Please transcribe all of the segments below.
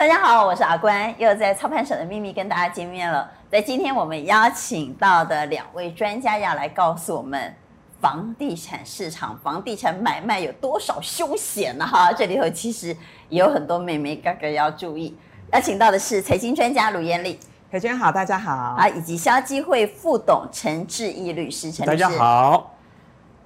大家好，我是阿关，又在操盘手的秘密跟大家见面了。在今天我们邀请到的两位专家要来告诉我们，房地产市场、房地产买卖有多少凶险呢？哈，这里头其实也有很多眉眉哥哥要注意。邀请到的是财经专家卢燕俐，裴娟好，大家好啊，以及消基会副董陈志毅律师，陈律师，大家好。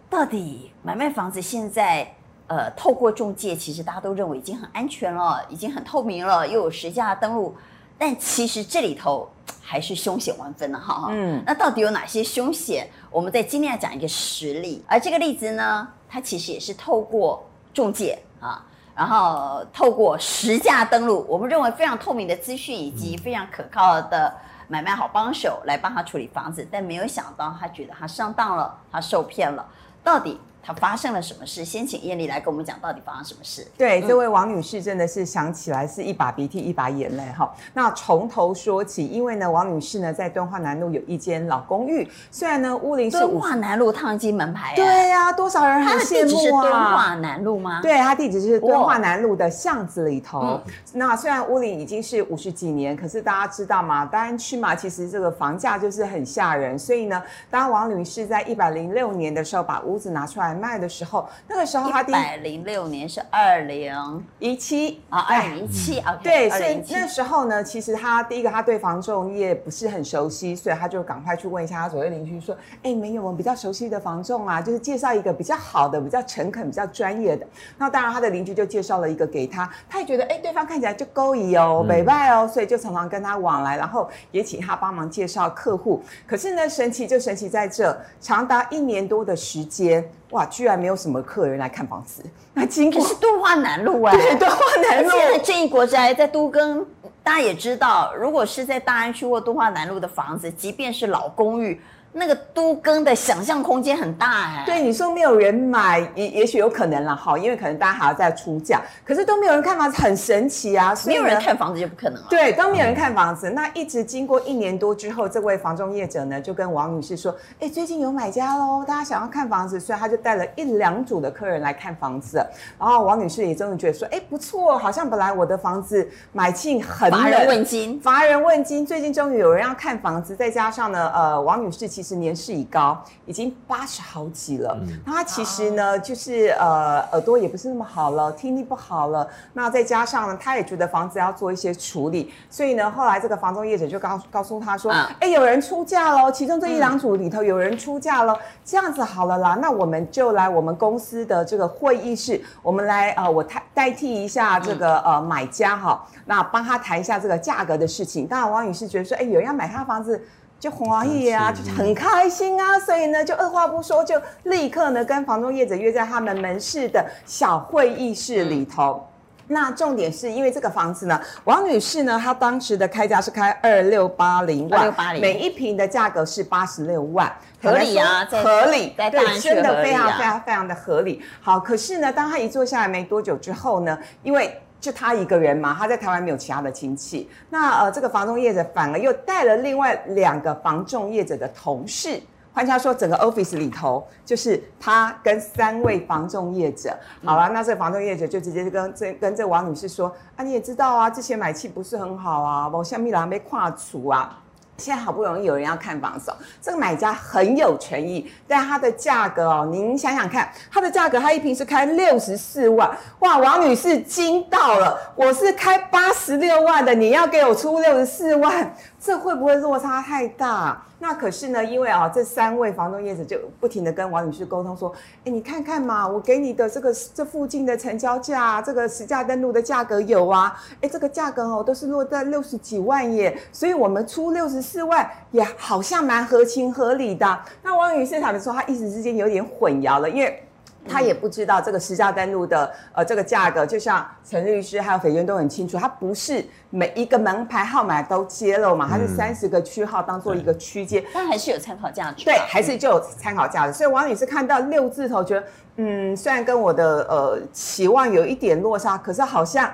到底买卖房子现在，呃，透过中介，其实大家都认为已经很安全了，已经很透明了，又有实价登录，但其实这里头还是凶险万分的哈。嗯，那到底有哪些凶险？我们在今天要讲一个实例，而这个例子呢，它其实也是透过中介啊，然后透过实价登录，我们认为非常透明的资讯以及非常可靠的买卖好帮手来帮他处理房子，但没有想到他觉得他上当了，他受骗了，到底？他发生了什么事？先请艳丽来跟我们讲，到底发生什么事？对，这位王女士真的是想起来是一把鼻涕一把眼泪哈。那从头说起，因为呢，王女士呢在敦化南路有一间老公寓，虽然呢屋龄是敦化南路烫金门牌，对呀、啊，多少人很羡慕啊。敦化南路吗？对，他地址是敦化南路的巷子里头。嗯、那虽然屋龄已经是五十几年，可是大家知道吗？大安区嘛，其实这个房价就是很吓人。所以呢，当王女士在一百零六年的时候把屋子拿出来卖的时候。那个时候他一百零六年是二零一七啊，二零一七啊，对，所以那时候呢，其实他第一个他对房仲业不是很熟悉，所以他就赶快去问一下他左右邻居说，哎，没有我们比较熟悉的房仲啊，就是介绍一个比较好的、比较诚恳、比较专业的。那当然他的邻居就介绍了一个给他，他也觉得哎，对方看起来就勾引哦、美拜哦，所以就常常跟他往来，然后也请他帮忙介绍客户。可是呢，神奇就神奇在这，长达一年多的时间。哇，居然没有什么客人来看房子。那经过是敦化南路哎，对，敦化南路。现在正义国宅在都更，大家也知道，如果是在大安区或敦化南路的房子，即便是老公寓。那个都更的想象空间很大哎，对你说没有人买，也也许有可能了哈，因为可能大家还要再出价，可是都没有人看房子，很神奇啊！没有人看房子就不可能了。对，都没有人看房子，那一直经过一年多之后，这位房中业者呢就跟王女士说：“哎，最近有买家喽，大家想要看房子，所以他就带了一两组的客人来看房子。然后王女士也终于觉得说：哎，不错，好像本来我的房子买进很乏人问津，乏人问津，最近终于有人要看房子，再加上呢，呃，王女士其实。其实年事已高，已经八十好几了。嗯、那他其实呢，就是呃耳朵也不是那么好了，听力不好了。那再加上呢，他也觉得房子要做一些处理，所以呢，后来这个房东业者就告告诉他说：“哎、嗯，有人出价喽，其中这一两组里头有人出价喽。这样子好了啦，那我们就来我们公司的这个会议室，我们来呃，我代代替一下这个呃买家哈，那帮他谈一下这个价格的事情。当然，王女士觉得说，哎，有人要买他的房子。”就欢喜啊，就很开心啊，所以呢，就二话不说，就立刻呢跟房东业者约在他们门市的小会议室里头。那重点是因为这个房子呢，王女士呢，她当时的开价是开二六八零万，每一平的价格是八十六万，合理啊，合理，对，真的非常非常非常的合理。好，可是呢，当她一坐下来没多久之后呢，因为就他一个人嘛，他在台湾没有其他的亲戚。那呃，这个房仲业者反而又带了另外两个房仲业者的同事。换句话说，整个 office 里头就是他跟三位房仲业者。好了，那这个房仲业者就直接跟这跟这王女士说：啊，你也知道啊，之前买气不是很好啊，我下面人没跨出啊。现在好不容易有人要看房首，这个买家很有权益，但它的价格哦，您想想看，它的价格，它一平是开六十四万，哇，王女士惊到了，我是开八十六万的，你要给我出六十四万，这会不会落差太大？那可是呢，因为啊，这三位房东业者就不停的跟王女士沟通说，哎，你看看嘛，我给你的这个这附近的成交价，这个实价登录的价格有啊，哎，这个价格哦都是落在六十几万耶，所以我们出六十四万也好像蛮合情合理的。那王女士坦白说，她一时之间有点混淆了，因为。他也不知道这个实价登录的呃这个价格，就像陈律师还有斐娟都很清楚，它不是每一个门牌号码都揭露嘛，它是三十个区号当做一个区间，但还是有参考价值。对，还是就有参考价值。所以王女士看到六字头，觉得嗯，虽然跟我的呃期望有一点落差，可是好像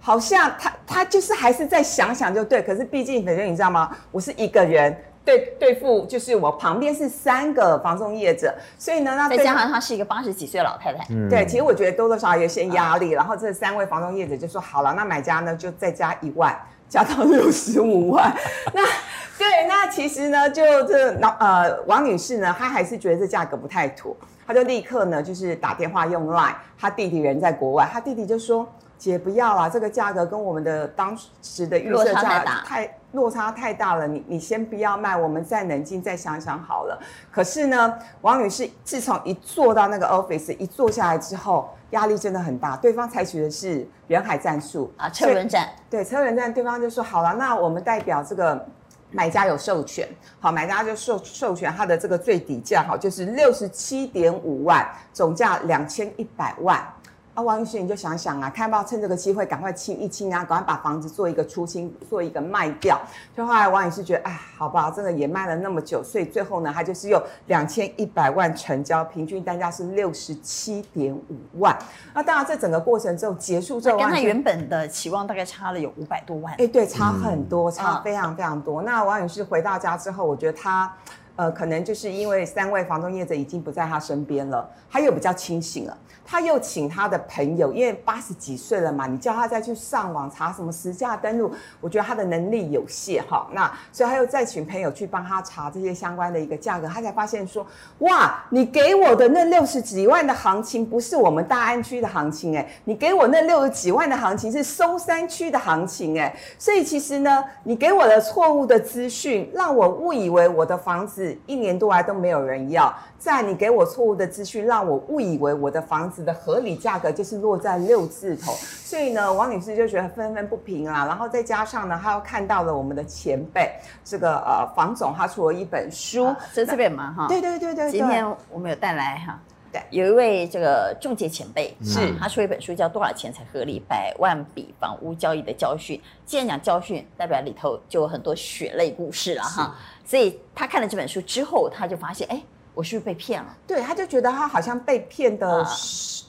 好像他他就是还是再想想就对。可是毕竟斐娟你知道吗？我是一个人。对对付，就是我旁边是三个房仲业者，所以呢，那再加上她是一个八十几岁的老太太，嗯，对，其实我觉得多多少少有些压力。然后这三位房仲业者就说好了，那买家呢就再加一万，加到六十五万。那对，那其实呢，就这老呃王女士呢，她还是觉得这价格不太妥，她就立刻呢就是打电话用 Line，她弟弟人在国外，她弟弟就说。姐不要啦，这个价格跟我们的当时的预设价太落差太大了，你你先不要卖，我们再冷静再想想好了。可是呢，王女士自从一坐到那个 office，一坐下来之后，压力真的很大。对方采取的是人海战术啊，车轮战。对，车轮战，对方就说好了，那我们代表这个买家有授权，好，买家就授授权他的这个最底价，好，就是六十七点五万，总价两千一百万。啊，王女士，你就想想啊，看要不要趁这个机会赶快清一清啊，赶快把房子做一个出清，做一个卖掉。就后来王女士觉得，哎，好吧，真的也卖了那么久，所以最后呢，她就是用两千一百万成交，平均单价是六十七点五万。那当然，这整个过程之后结束之后，跟她原本的期望大概差了有五百多万。哎，对，差很多，差非常非常多。嗯、那王女士回到家之后，我觉得她。呃，可能就是因为三位房东业者已经不在他身边了，他又比较清醒了，他又请他的朋友，因为八十几岁了嘛，你叫他再去上网查什么实价登录，我觉得他的能力有限哈。那所以他又再请朋友去帮他查这些相关的一个价格，他才发现说，哇，你给我的那六十几万的行情不是我们大安区的行情哎，你给我那六十几万的行情是松山区的行情哎，所以其实呢，你给我的错误的资讯，让我误以为我的房子。一年多来都没有人要，在你给我错误的资讯，让我误以为我的房子的合理价格就是落在六字头，所以呢，王女士就觉得愤愤不平啊。然后再加上呢，她又看到了我们的前辈这个呃房总，他出了一本书，在这边嘛哈。对对对对，今天我们有带来哈。对，有一位这个中介前辈，是他出一本书叫《多少钱才合理？百万笔房屋交易的教训》。既然讲教训，代表里头就有很多血泪故事了哈。所以他看了这本书之后，他就发现，哎，我是不是被骗了？对，他就觉得他好像被骗的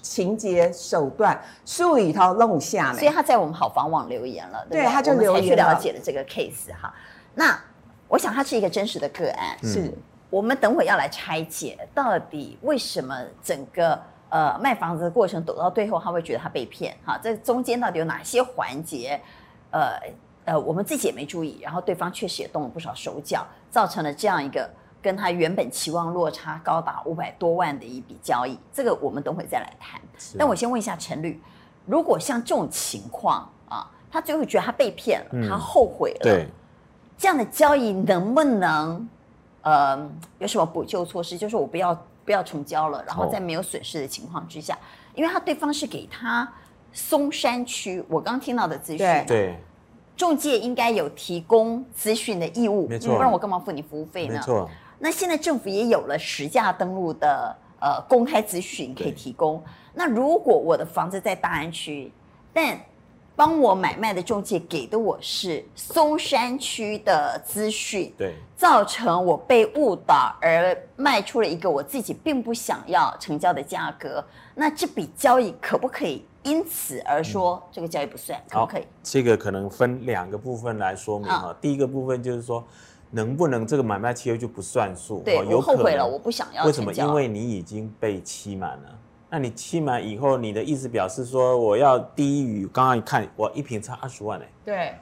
情节手段，书里头弄下来。所以他在我们好房网留言了，对，对，他就留言去了解了这个 case 哈。那我想他是一个真实的个案，是。嗯我们等会要来拆解，到底为什么整个呃卖房子的过程走到最后，他会觉得他被骗？哈，这中间到底有哪些环节？呃呃，我们自己也没注意，然后对方确实也动了不少手脚，造成了这样一个跟他原本期望落差高达五百多万的一笔交易。这个我们等会再来谈。但我先问一下陈律，如果像这种情况啊，他最后觉得他被骗了，嗯、他后悔了，对，这样的交易能不能？呃，有什么补救措施？就是我不要不要成交了，然后在没有损失的情况之下，哦、因为他对方是给他松山区，我刚听到的资讯，对，对仲介应该有提供资讯的义务，没错，不然我干嘛付你服务费呢？没错。那现在政府也有了实价登录的呃公开资讯可以提供。那如果我的房子在大安区，但帮我买卖的中介给的我是松山区的资讯，对，造成我被误导而卖出了一个我自己并不想要成交的价格，那这笔交易可不可以因此而说这个交易不算？嗯、可不可以？这个可能分两个部分来说明哈。好第一个部分就是说，能不能这个买卖契约就不算数？对，有我后悔了，我不想要。为什么？因为你已经被期满了。那你期满以后，你的意思表示说我要低于刚刚一看，我一瓶差二十万哎，对，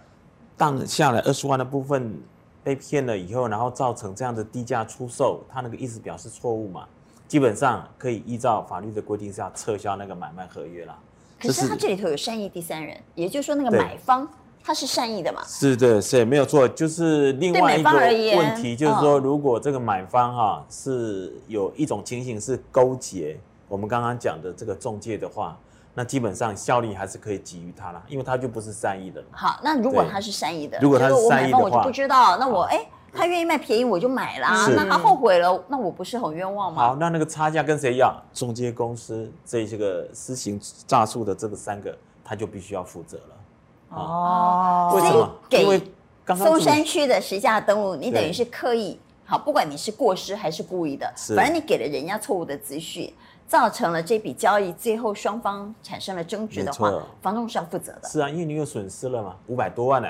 当下来二十万的部分被骗了以后，然后造成这样的低价出售，他那个意思表示错误嘛？基本上可以依照法律的规定是要撤销那个买卖合约了。可是他这里头有善意第三人，也就是说那个买方他是善意的嘛？是的，是没有错，就是另外一个问题，就是说如果这个买方哈是有一种情形是勾结。我们刚刚讲的这个中介的话，那基本上效力还是可以给予他了，因为他就不是善意的。好，那如果他是善意的，如果他是善意的话，我就不知道。那我哎好，他愿意卖便宜，我就买啦。那他后悔了，那我不是很冤枉吗？好，那那个差价跟谁要？中介公司这些个私行诈术的这个三个，他就必须要负责了。哦，为什么？因为松山区的实价登录，你等于是刻意好，不管你是过失还是故意的，反正你给了人家错误的资讯。造成了这笔交易最后双方产生了争执的话，房东是要负责的。是啊，因为你有损失了嘛，五百多万呢，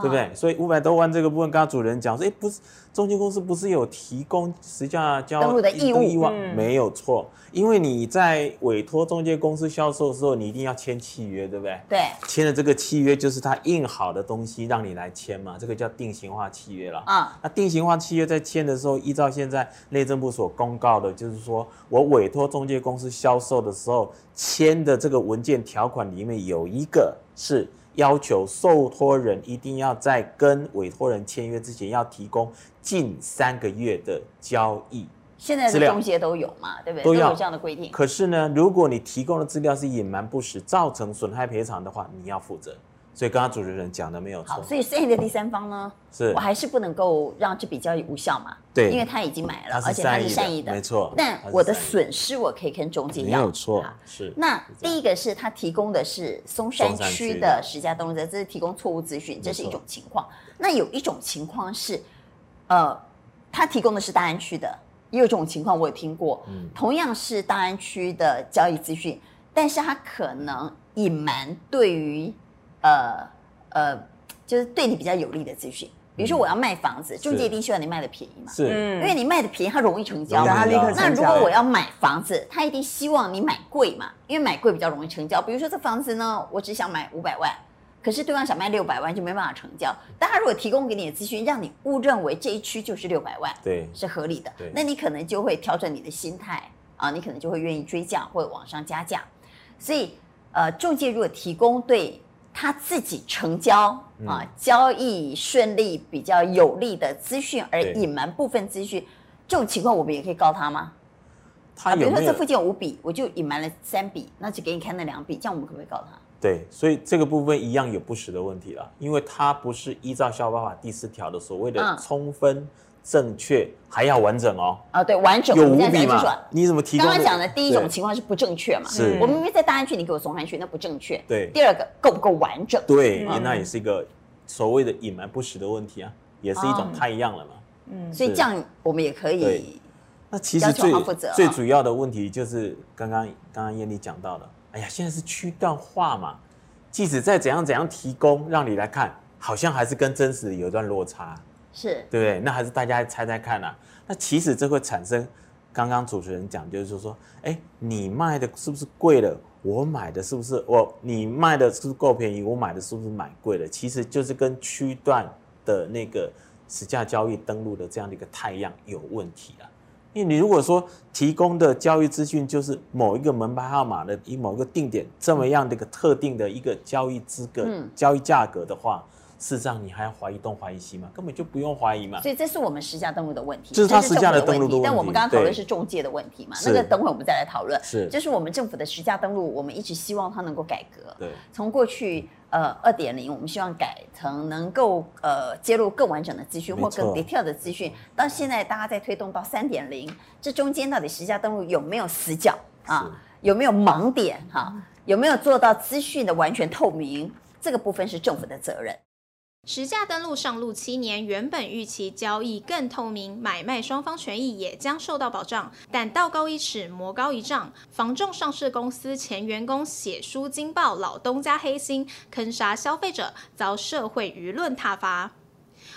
对不对？所以五百多万这个部分，刚刚主人讲说，哎，不是中介公司不是有提供实价交登录的义务？嗯、没有错，因为你在委托中介公司销售的时候，你一定要签契约，对不对？对，签的这个契约就是他印好的东西让你来签嘛，这个叫定型化契约了。啊、嗯，那定型化契约在签的时候，依照现在内政部所公告的，就是说我委托中介公司销售的时候签的这个文件条款里面有一个是。要求受托人一定要在跟委托人签约之前，要提供近三个月的交易。现在的中介都有嘛，对不对？都有这样的规定。可是呢，如果你提供的资料是隐瞒不实，造成损害赔偿的话，你要负责。所以刚刚主持人讲的没有错。好，所以剩下的第三方呢，是我还是不能够让这笔交易无效嘛？对，因为他已经买了，而且他是善意的，没错。但我的损失我可以跟中介要，没有错。是。那第一个是他提供的是松山区的实价登录，这是提供错误资讯，这是一种情况。那有一种情况是，呃，他提供的是大安区的，也有这种情况我也听过，嗯，同样是大安区的交易资讯，但是他可能隐瞒对于。呃呃，就是对你比较有利的资讯，比如说我要卖房子，中介一定希望你卖的便宜嘛，是，因为你卖的便宜，它容易成交，他立刻成交。那如果我要买房子，他一定希望你买贵嘛，因为买贵比较容易成交。比如说这房子呢，我只想买五百万，可是对方想卖六百万，就没办法成交。但他如果提供给你的资讯，让你误认为这一区就是六百万，对，是合理的，那你可能就会调整你的心态啊，你可能就会愿意追价或者往上加价。所以，呃，中介如果提供对。他自己成交啊，交易顺利比较有利的资讯，而隐瞒部分资讯，这种情况我们也可以告他吗？他？比如说这附近有五笔，我就隐瞒了三笔，那只给你看那两笔，这样我们可不可以告他？对，所以这个部分一样有不实的问题了，因为他不是依照消保法第四条的所谓的充分。正确还要完整哦。啊，对，完整。有五笔嘛？你怎么提供？刚刚讲的第一种情况是不正确嘛？是。我明明在大安区，你给我松山区，那不正确。对。第二个够不够完整？对，那也是一个所谓的隐瞒不实的问题啊，也是一种太一样了嘛。嗯。所以这样我们也可以。那其实最最主要的问题就是刚刚刚刚燕丽讲到的，哎呀，现在是区段化嘛，即使再怎样怎样提供让你来看，好像还是跟真实有一段落差。是对不对？那还是大家猜猜看啊。那其实这会产生，刚刚主持人讲，就是说，哎，你卖的是不是贵了？我买的是不是我？你卖的是不是够便宜？我买的是不是买贵了？其实就是跟区段的那个实价交易登录的这样的一个太阳有问题啊。因为你如果说提供的交易资讯就是某一个门牌号码的以某一个定点这么样的一个特定的一个交易资格、嗯、交易价格的话。事实上，你还要怀疑东怀疑西吗？根本就不用怀疑嘛。所以这是我们实价登录的问题，这是他实价的登录的问题。但我们刚刚讨论是中介的问题嘛？那个等会我们再来讨论。是，就是我们政府的实价登录，我们一直希望它能够改革。对，从过去呃二点零，我们希望改成能够呃揭露更完整的资讯或更 detail 的资讯。到现在大家在推动到三点零，这中间到底实价登录有没有死角啊？有没有盲点哈？有没有做到资讯的完全透明？这个部分是政府的责任。实价登录上路七年，原本预期交易更透明，买卖双方权益也将受到保障。但道高一尺，魔高一丈，房仲上市公司前员工写书惊爆老东家黑心，坑杀消费者，遭社会舆论挞伐。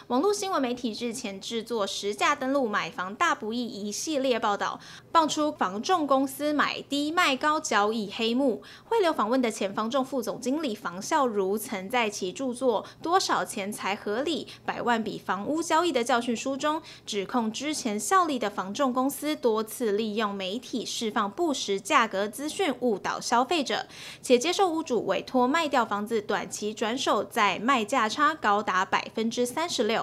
网络新闻媒体日前制作实价登录买房大不易一系列报道，爆出房仲公司买低卖高交易黑幕。汇流访问的前房仲副总经理房孝儒，曾在其著作《多少钱才合理？百万笔房屋交易的教训》书中，指控之前效力的房仲公司多次利用媒体释放不实价格资讯，误导消费者，且接受屋主委托卖掉房子短期转手，再卖价差高达百分之三十六。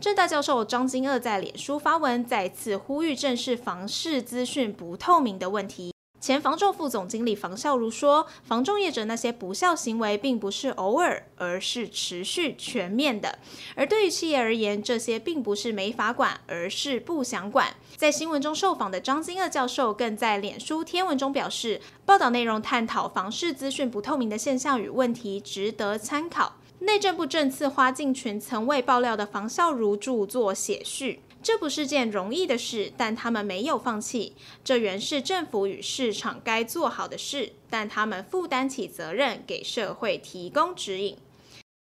正大教授张金二在脸书发文，再次呼吁正视房市资讯不透明的问题。前房仲副总经理房孝儒说：“房仲业者那些不孝行为，并不是偶尔，而是持续、全面的。而对于企业而言，这些并不是没法管，而是不想管。”在新闻中受访的张金二教授更在脸书贴文中表示：“报道内容探讨房市资讯不透明的现象与问题，值得参考。”内政部政次花敬群曾为爆料的房孝如著作写序，这不是件容易的事，但他们没有放弃。这原是政府与市场该做好的事，但他们负担起责任，给社会提供指引。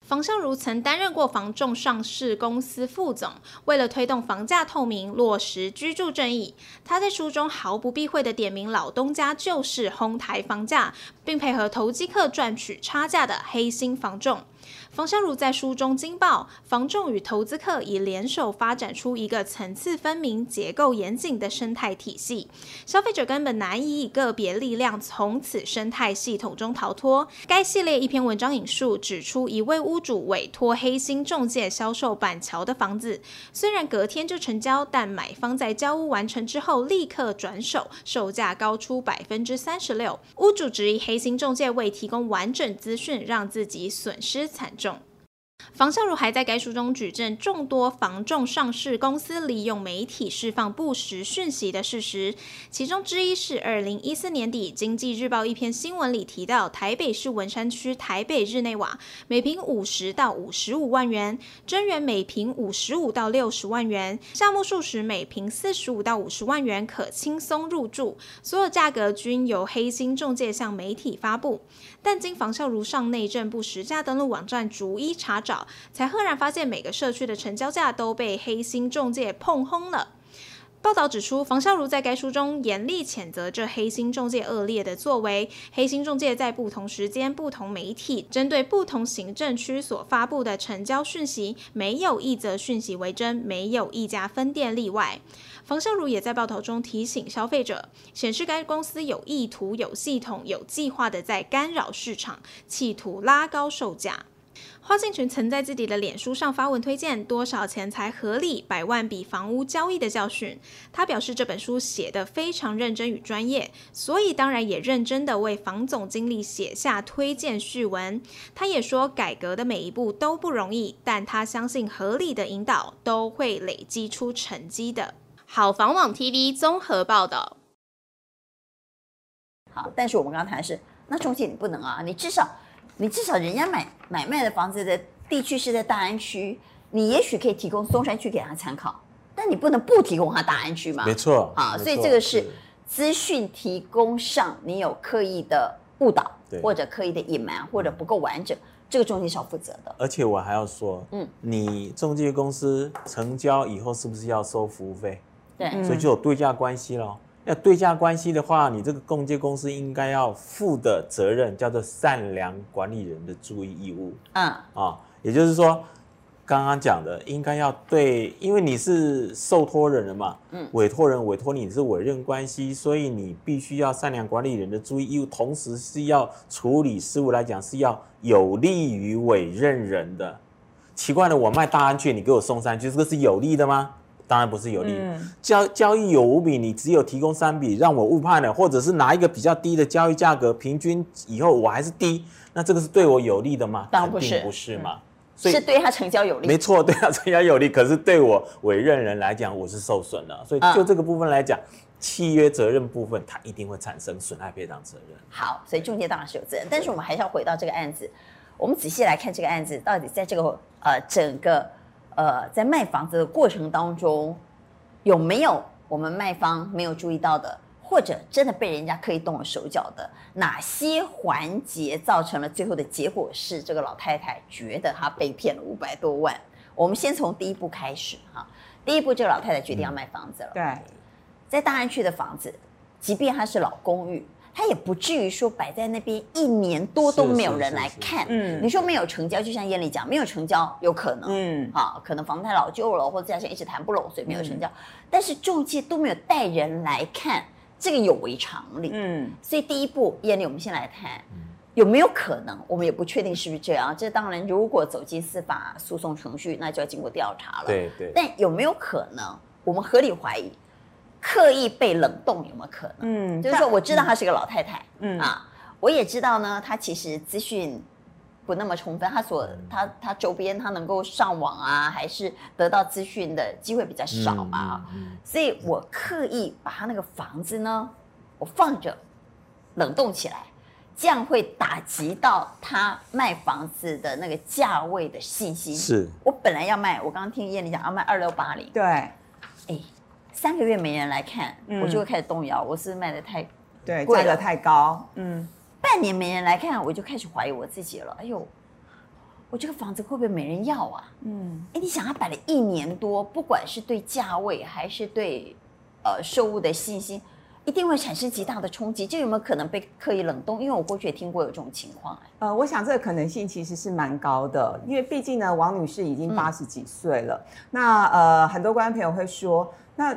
房孝如曾担任过房仲上市公司副总，为了推动房价透明、落实居住正义，他在书中毫不避讳地点名老东家就是哄抬房价，并配合投机客赚取差价的黑心房仲。房孝如在书中惊爆，房仲与投资客已联手发展出一个层次分明、结构严谨的生态体系，消费者根本难以以个别力量从此生态系统中逃脱。该系列一篇文章引述指出，一位屋主委托黑心中介销售板桥的房子，虽然隔天就成交，但买方在交屋完成之后立刻转手，售价高出百分之三十六。屋主质疑黑心中介未提供完整资讯，让自己损失惨重。房孝如还在该书中举证众多房仲上市公司利用媒体释放不实讯息的事实，其中之一是二零一四年底《经济日报》一篇新闻里提到，台北市文山区台北日内瓦每坪五十到五十五万元，真源每坪五十五到六十万元，项目数十每坪四十五到五十万元可轻松入住，所有价格均由黑心中介向媒体发布。但经房孝如上内政部实价登录网站逐一查才赫然发现每个社区的成交价都被黑心中介碰轰了。报道指出，房孝如在该书中严厉谴责这黑心中介恶劣的作为。黑心中介在不同时间、不同媒体，针对不同行政区所发布的成交讯息，没有一则讯息为真，没有一家分店例外。房孝如也在报道中提醒消费者，显示该公司有意图、有系统、有计划地在干扰市场，企图拉高售价。花敬群曾在自己的脸书上发文推荐多少钱才合理百万笔房屋交易的教训。他表示这本书写得非常认真与专业，所以当然也认真的为房总经理写下推荐序文。他也说改革的每一步都不容易，但他相信合理的引导都会累积出成绩的。好房网 TV 综合报道。好，但是我们刚刚谈的是，那中介你不能啊，你至少，你至少人家买买卖的房子的地区是在大安区，你也许可以提供松山区给他参考，但你不能不提供他大安区嘛？没错，啊，所以这个是资讯提供上你有刻意的误导，或者刻意的隐瞒，或者不够完整。这个中介是要负责的，而且我还要说，嗯，你中介公司成交以后是不是要收服务费？对，所以就有对价关系咯。要对价关系的话，你这个中介公司应该要负的责任叫做善良管理人的注意义务。嗯，啊，也就是说。刚刚讲的应该要对，因为你是受托人了嘛，嗯，委托人委托你是委任关系，所以你必须要善良管理人的注意义务，同时是要处理事务来讲是要有利于委任人的。奇怪了，我卖大安区，你给我送三区，这个是有利的吗？当然不是有利。嗯、交交易有五笔，你只有提供三笔，让我误判了，或者是拿一个比较低的交易价格，平均以后我还是低，那这个是对我有利的吗？当然不是，不是嘛。所以是对他成交有利，没错，对他成交有利。可是对我委任人来讲，我是受损了。所以就这个部分来讲，嗯、契约责任部分，它一定会产生损害赔偿责任。好，所以中介当然是有责任，但是我们还是要回到这个案子，我们仔细来看这个案子，到底在这个呃整个呃在卖房子的过程当中，有没有我们卖方没有注意到的？或者真的被人家刻意动了手脚的哪些环节，造成了最后的结果是这个老太太觉得她被骗了五百多万。我们先从第一步开始哈，第一步这个老太太决定要卖房子了。对，在大安区的房子，即便它是老公寓，它也不至于说摆在那边一年多都没有人来看。嗯，你说没有成交，就像艳丽讲，没有成交有可能。嗯，啊，可能房子太老旧了，或者价钱一直谈不拢，所以没有成交。嗯、但是中介都没有带人来看。这个有违常理，嗯，所以第一步，艳丽，我们先来谈，有没有可能？我们也不确定是不是这样。这当然，如果走进司法诉讼程序，那就要经过调查了。对对。但有没有可能？我们合理怀疑，刻意被冷冻，有没有可能？嗯，就是说，我知道她是个老太太，嗯。啊，我也知道呢，她其实资讯。不那么充分，她所她她周边她能够上网啊，还是得到资讯的机会比较少嘛，嗯嗯嗯、所以我刻意把她那个房子呢，我放着冷冻起来，这样会打击到她卖房子的那个价位的信心。是。我本来要卖，我刚刚听艳丽讲要卖二六八零，对，哎，三个月没人来看，嗯、我就会开始动摇，我是，卖的太对，价格太高，嗯。半年没人来看，我就开始怀疑我自己了。哎呦，我这个房子会不会没人要啊？嗯，哎，你想他摆了一年多，不管是对价位还是对呃售物的信心，一定会产生极大的冲击。这有没有可能被刻意冷冻？因为我过去也听过有这种情况。呃，我想这个可能性其实是蛮高的，因为毕竟呢，王女士已经八十几岁了。嗯、那呃，很多观众朋友会说，那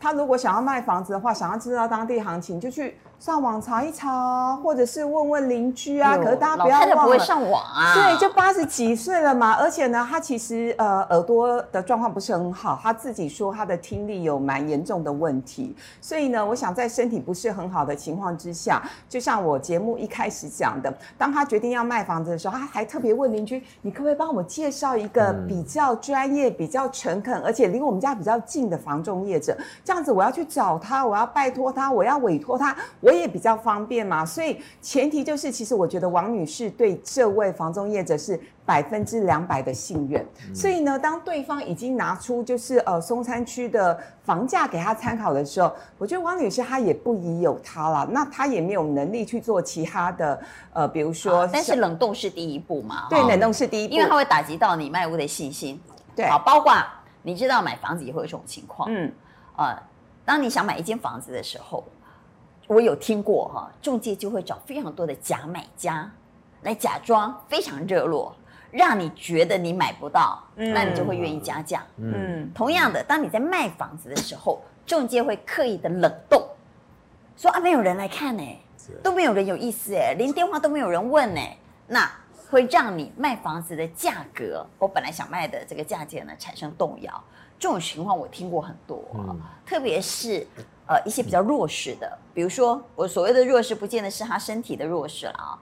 她如果想要卖房子的话，想要知道当地行情，就去。上网查一查，或者是问问邻居啊。可是大家不要忘了，不会上网啊。对，就八十几岁了嘛，而且呢，他其实呃耳朵的状况不是很好，他自己说他的听力有蛮严重的问题。所以呢，我想在身体不是很好的情况之下，就像我节目一开始讲的，当他决定要卖房子的时候，他还特别问邻居：“你可不可以帮我介绍一个比较专业、比较诚恳，而且离我们家比较近的房仲业者？这样子我要去找他，我要拜托他，我要委托他。”我也比较方便嘛，所以前提就是，其实我觉得王女士对这位房中业者是百分之两百的信任。嗯、所以呢，当对方已经拿出就是呃松山区的房价给他参考的时候，我觉得王女士她也不疑有他了，那她也没有能力去做其他的呃，比如说，但是冷冻是第一步嘛，对，冷冻是第一步，因为它会打击到你卖屋的信心。对，好，包括你知道买房子也会有这种情况，嗯，呃，当你想买一间房子的时候。我有听过哈，中介就会找非常多的假买家来假装非常热络，让你觉得你买不到，嗯、那你就会愿意加价。嗯，同样的，当你在卖房子的时候，中介会刻意的冷冻，说啊，没有人来看呢，都没有人有意思哎，连电话都没有人问呢，那会让你卖房子的价格，我本来想卖的这个价钱呢产生动摇。这种情况我听过很多，嗯、特别是。呃，一些比较弱势的，比如说我所谓的弱势，不见得是他身体的弱势了啊。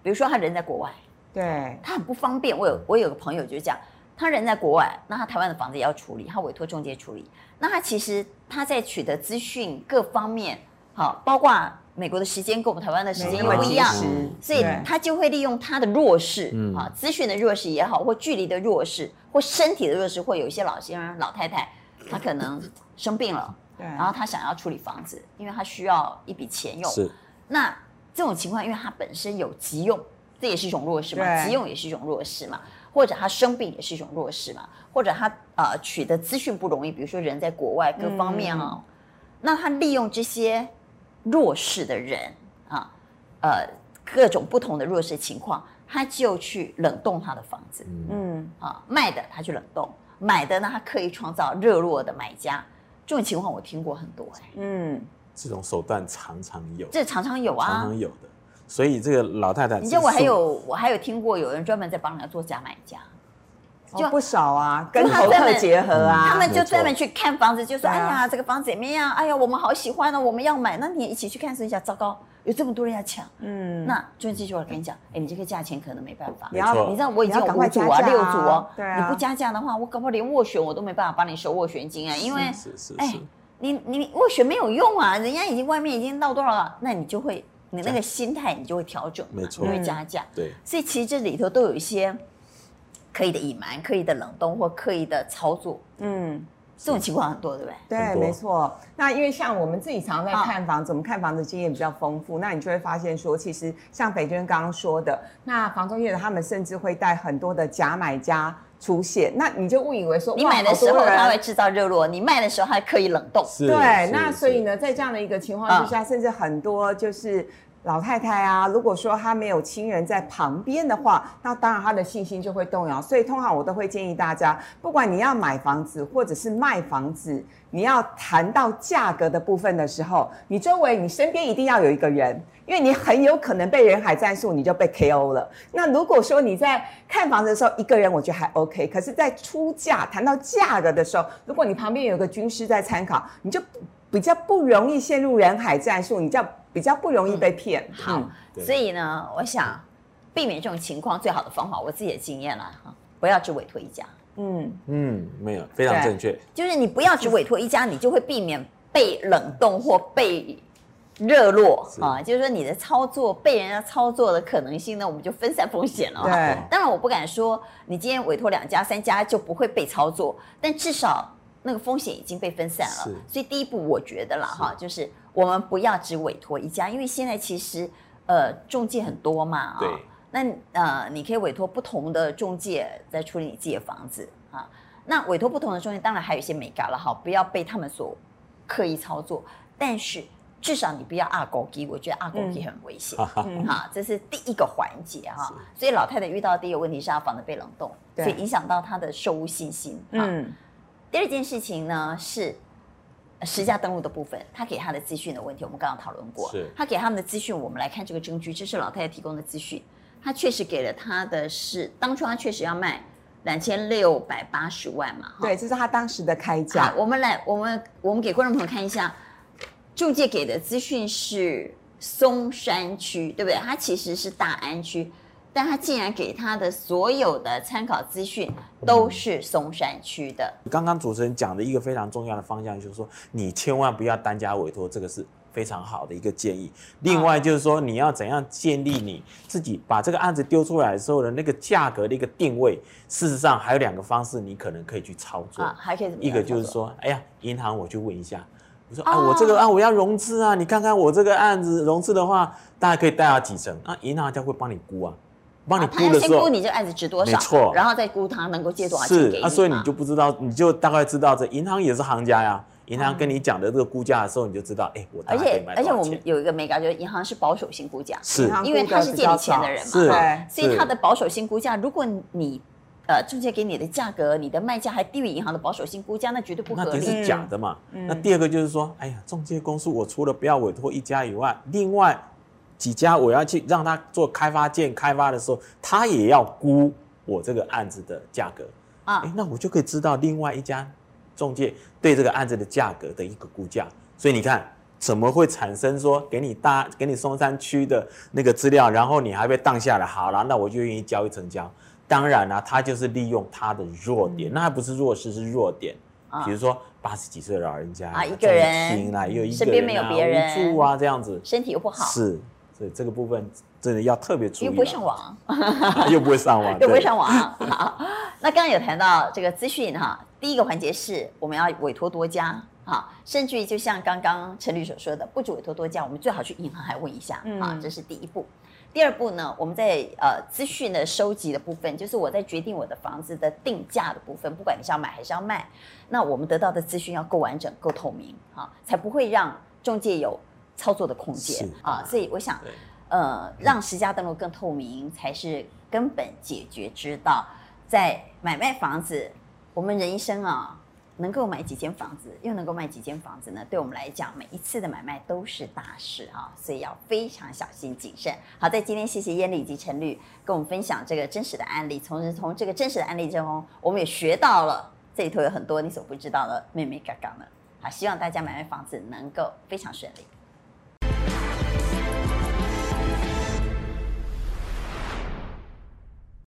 比如说他人在国外，对，他很不方便。我有我有个朋友就是这样，他人在国外，那他台湾的房子也要处理，他委托中介处理。那他其实他在取得资讯各方面，好，包括美国的时间跟我们台湾的时间又不一样，所以他就会利用他的弱势，啊，资讯的弱势也好，或距离的弱势，或身体的弱势，或有一些老先生、老太太，他可能生病了。然后他想要处理房子，因为他需要一笔钱用。是，那这种情况，因为他本身有急用，这也是一种弱势嘛。急用也是一种弱势嘛。或者他生病也是一种弱势嘛。或者他呃取得资讯不容易，比如说人在国外各方面哦，嗯、那他利用这些弱势的人啊，呃各种不同的弱势情况，他就去冷冻他的房子。嗯。啊，卖的他去冷冻，买的呢他刻意创造热络的买家。这种情况我听过很多哎，嗯，这种手段常常有，这常常有啊，常常有的。所以这个老太太，你知道我还有我还有听过有人专门在帮人家做假买家，就不少啊，跟投客结合啊，他们就专门去看房子，就说哎呀这个房子怎么样？哎呀我们好喜欢哦，我们要买，那你一起去看一下，糟糕，有这么多人要抢，嗯，那中介就会跟你讲，哎，你这个价钱可能没办法，你要你知道我已经有五组啊六组哦，你不加价的话，我搞不好连斡旋我都没办法帮你收斡旋金啊，因为哎，你你斡旋没有用啊，人家已经外面已经闹多少了，那你就会你那个心态你就会调整，没错，你会加价，对，所以其实这里头都有一些刻意的隐瞒、刻意的冷冻或刻意的操作，嗯。这种情况很多，对不对？对，没错。那因为像我们自己常在看房子，我们看房子经验比较丰富，那你就会发现说，其实像北娟刚刚说的，那房中业的他们甚至会带很多的假买家出现，那你就误以为说，你买的时候他会制造热络，你卖的时候他刻意冷冻。对，那所以呢，在这样的一个情况之下，甚至很多就是。老太太啊，如果说她没有亲人在旁边的话，那当然她的信心就会动摇。所以通常我都会建议大家，不管你要买房子或者是卖房子，你要谈到价格的部分的时候，你周围你身边一定要有一个人，因为你很有可能被人海战术，你就被 KO 了。那如果说你在看房子的时候一个人，我觉得还 OK，可是，在出价谈到价格的时候，如果你旁边有个军师在参考，你就比较不容易陷入人海战术，你叫。比较不容易被骗。嗯、好，嗯、所以呢，我想避免这种情况，最好的方法，我自己的经验了哈，不要只委托一家。嗯嗯，没有，非常正确。就是你不要只委托一家，你就会避免被冷冻或被热络是啊。就是说你的操作被人家操作的可能性呢，我们就分散风险了。对，当然我不敢说你今天委托两家、三家就不会被操作，但至少那个风险已经被分散了。所以第一步，我觉得了哈，就是。我们不要只委托一家，因为现在其实，呃，中介很多嘛，啊、哦，对那呃，你可以委托不同的中介在处理你自己的房子啊。那委托不同的中介，当然还有一些眉角了哈，不要被他们所刻意操作。但是至少你不要二狗机，我觉得二狗机很危险。嗯，哈，这是第一个环节哈。所以老太太遇到第一个问题是她房子被冷冻，所以影响到她的收屋信心。嗯。第二件事情呢是实价登录的部分，他给他的资讯的问题，我们刚刚讨论过。是。他给他们的资讯，我们来看这个证据，这是老太太提供的资讯。他确实给了他的是，当初他确实要卖两千六百八十万嘛？对，这是他当时的开价。我们来，我们我们给观众朋友看一下，中介给的资讯是松山区，对不对？它其实是大安区，但他竟然给他的所有的参考资讯都是松山区的。刚刚主持人讲的一个非常重要的方向，就是说你千万不要单家委托，这个是。非常好的一个建议。另外就是说，你要怎样建立你自己把这个案子丢出来的时候的那个价格的一个定位？事实上还有两个方式，你可能可以去操作。啊，还可以怎么？一个就是说，哎呀，银行我去问一下，我说啊，我这个啊我要融资啊，你看看我这个案子融资的话，大概可以贷到几成？啊，银行家会帮你估啊，帮你估的时候，先估你这个案子值多少，没错，然后再估他能够借多少钱给你。是啊，所以你就不知道，你就大概知道这银行也是行家呀。银行跟你讲的这个估价的时候，你就知道，哎，我。而且而且我们有一个美感，就是银行是保守性估价，是，因为他是借你钱的人嘛，对，所以他的保守性估价，如果你呃中介给你的价格，你的卖价还低于银行的保守性估价，那绝对不合理。那是假的嘛。那第二个就是说，哎呀，中介公司我除了不要委托一家以外，另外几家我要去让他做开发建开发的时候，他也要估我这个案子的价格。啊，哎，那我就可以知道另外一家。中介对这个案子的价格的一个估价，所以你看怎么会产生说给你大给你松山区的那个资料，然后你还被当下来，好了，那我就愿意交易成交。当然了，他就是利用他的弱点，那还不是弱势，是弱点。比如说八十几岁的老人家啊，一个人。啊，又一个人，身边没有别人。住啊，这样子。身体又不好，是，所以这个部分真的要特别注意。又不会上网，又不会上网，又不会上网。好，那刚刚有谈到这个资讯哈。第一个环节是我们要委托多家，哈，甚至于就像刚刚陈律所说的，不止委托多家，我们最好去银行还问一下，啊，这是第一步。第二步呢，我们在呃资讯的收集的部分，就是我在决定我的房子的定价的部分，不管你是要买还是要卖，那我们得到的资讯要够完整、够透明，哈，才不会让中介有操作的空间啊。所以我想，呃，让实价登录更透明，才是根本解决之道，在买卖房子。我们人一生啊，能够买几间房子，又能够卖几间房子呢？对我们来讲，每一次的买卖都是大事啊，所以要非常小心谨慎。好，在今天谢谢燕丽以及陈律跟我们分享这个真实的案例，从从这个真实的案例中，我们也学到了这里头有很多你所不知道的妹妹嘎嘎呢。好，希望大家买卖房子能够非常顺利。